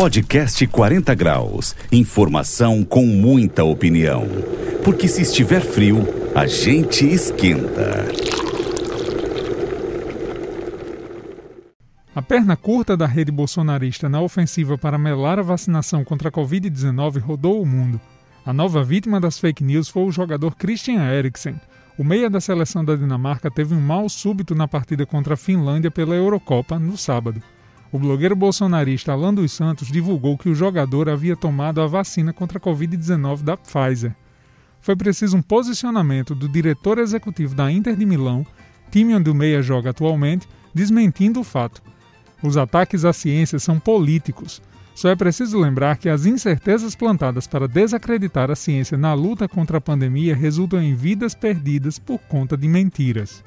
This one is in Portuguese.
Podcast 40 Graus. Informação com muita opinião. Porque se estiver frio, a gente esquenta. A perna curta da rede bolsonarista na ofensiva para melar a vacinação contra a Covid-19 rodou o mundo. A nova vítima das fake news foi o jogador Christian Eriksen. O meia da seleção da Dinamarca teve um mal súbito na partida contra a Finlândia pela Eurocopa no sábado. O blogueiro bolsonarista Alan dos Santos divulgou que o jogador havia tomado a vacina contra a Covid-19 da Pfizer. Foi preciso um posicionamento do diretor executivo da Inter de Milão, time onde o Meia joga atualmente, desmentindo o fato. Os ataques à ciência são políticos. Só é preciso lembrar que as incertezas plantadas para desacreditar a ciência na luta contra a pandemia resultam em vidas perdidas por conta de mentiras.